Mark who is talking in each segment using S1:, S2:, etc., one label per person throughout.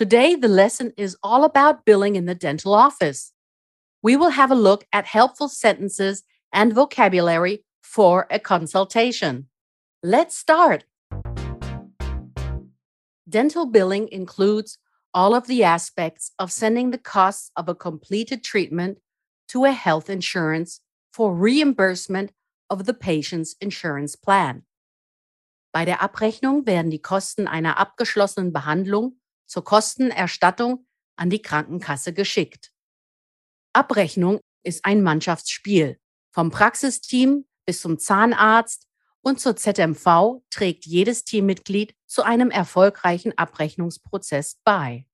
S1: Today, the lesson is all about billing in the dental office. We will have a look at helpful sentences and vocabulary for a consultation. Let's start. Dental billing includes all of the aspects of sending the costs of a completed treatment to a health insurance for reimbursement of the patient's insurance plan. Bei der Abrechnung werden die Kosten einer abgeschlossenen Behandlung zur Kostenerstattung an die Krankenkasse geschickt. Abrechnung ist ein Mannschaftsspiel. Vom Praxisteam bis zum Zahnarzt und zur ZMV trägt jedes Teammitglied zu einem erfolgreichen Abrechnungsprozess bei.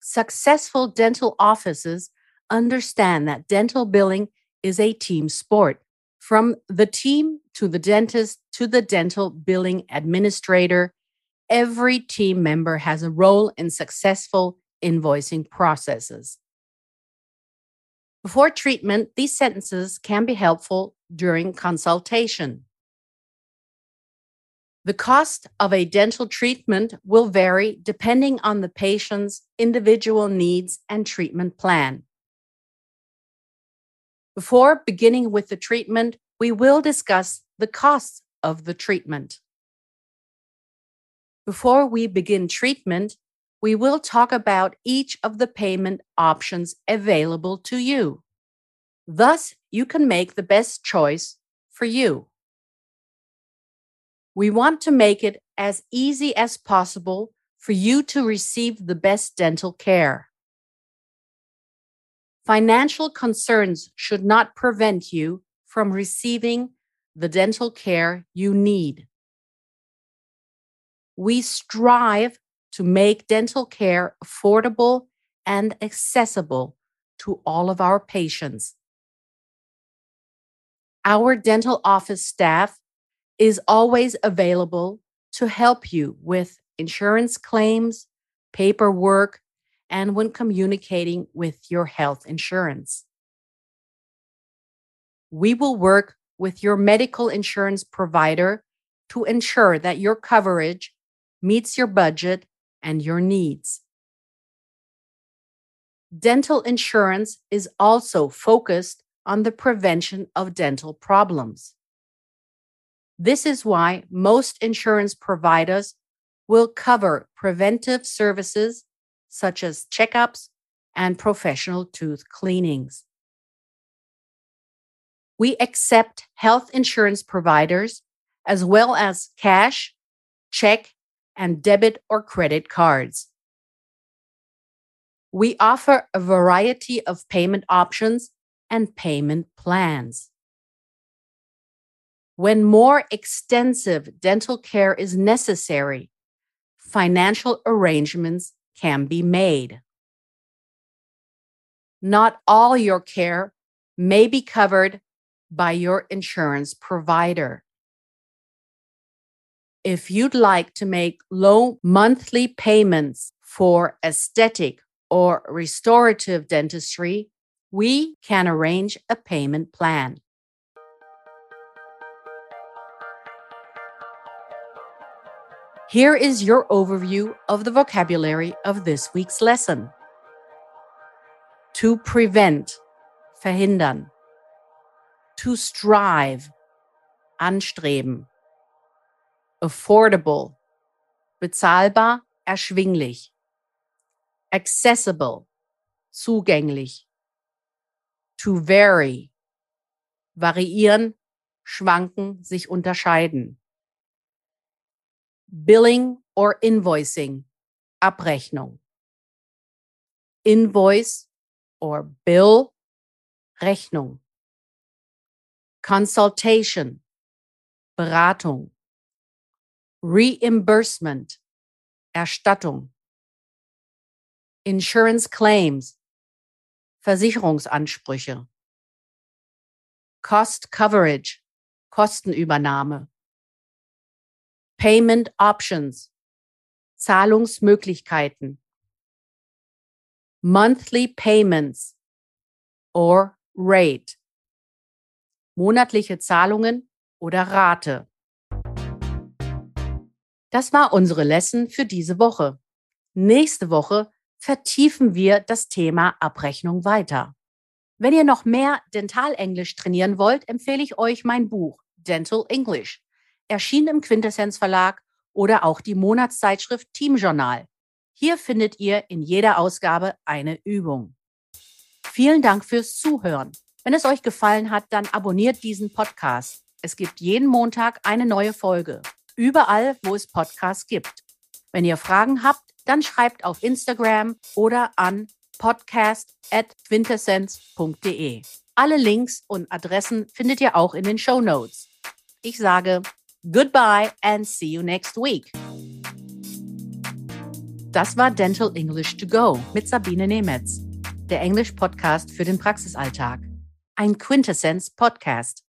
S1: Successful dental offices understand that dental billing is a team sport. From the team to the dentist to the dental billing administrator every team member has a role in successful invoicing processes. Before treatment, these sentences can be helpful during consultation. The cost of a dental treatment will vary depending on the patient's individual needs and treatment plan. Before beginning with the treatment, we will discuss the costs of the treatment. Before we begin treatment, we will talk about each of the payment options available to you. Thus, you can make the best choice for you. We want to make it as easy as possible for you to receive the best dental care. Financial concerns should not prevent you from receiving the dental care you need we strive to make dental care affordable and accessible to all of our patients. Our dental office staff is always available to help you with insurance claims, paperwork, and when communicating with your health insurance. We will work with your medical insurance provider to ensure that your coverage meets your budget and your needs. Dental insurance is also focused on the prevention of dental problems. This is why most insurance providers will cover preventive services such as checkups and professional tooth cleanings. We accept health insurance providers as well as cash, check, and debit or credit cards. We offer a variety of payment options and payment plans. When more extensive dental care is necessary, financial arrangements can be made. Not all your care may be covered by your insurance provider. If you'd like to make low monthly payments for aesthetic or restorative dentistry, we can arrange a payment plan. Here is your overview of the vocabulary of this week's lesson. To prevent, verhindern. To strive, anstreben affordable, bezahlbar, erschwinglich, accessible, zugänglich, to vary, variieren, schwanken, sich unterscheiden, billing or invoicing, Abrechnung, invoice or bill, Rechnung, consultation, Beratung, Reimbursement, Erstattung. Insurance Claims, Versicherungsansprüche. Cost Coverage, Kostenübernahme. Payment Options, Zahlungsmöglichkeiten. Monthly Payments or Rate, monatliche Zahlungen oder Rate. Das war unsere Lesson für diese Woche. Nächste Woche vertiefen wir das Thema Abrechnung weiter. Wenn ihr noch mehr Dentalenglisch trainieren wollt, empfehle ich euch mein Buch Dental English, erschienen im Quintessenz Verlag oder auch die Monatszeitschrift Team Journal. Hier findet ihr in jeder Ausgabe eine Übung. Vielen Dank fürs Zuhören. Wenn es euch gefallen hat, dann abonniert diesen Podcast. Es gibt jeden Montag eine neue Folge. Überall, wo es Podcasts gibt. Wenn ihr Fragen habt, dann schreibt auf Instagram oder an podcast.quintessenz.de. Alle Links und Adressen findet ihr auch in den Show Notes. Ich sage goodbye and see you next week. Das war Dental English to Go mit Sabine Nemetz, der Englisch-Podcast für den Praxisalltag. Ein Quintessenz-Podcast.